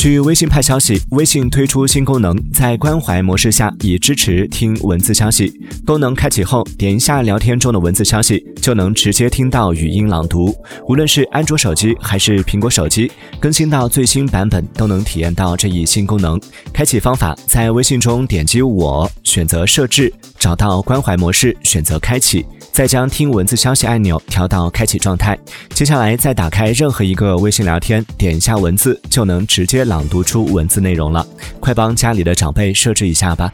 据微信派消息，微信推出新功能，在关怀模式下已支持听文字消息。功能开启后，点一下聊天中的文字消息，就能直接听到语音朗读。无论是安卓手机还是苹果手机，更新到最新版本都能体验到这一新功能。开启方法：在微信中点击“我”，选择设置，找到关怀模式，选择开启。再将听文字消息按钮调到开启状态，接下来再打开任何一个微信聊天，点一下文字就能直接朗读出文字内容了。快帮家里的长辈设置一下吧。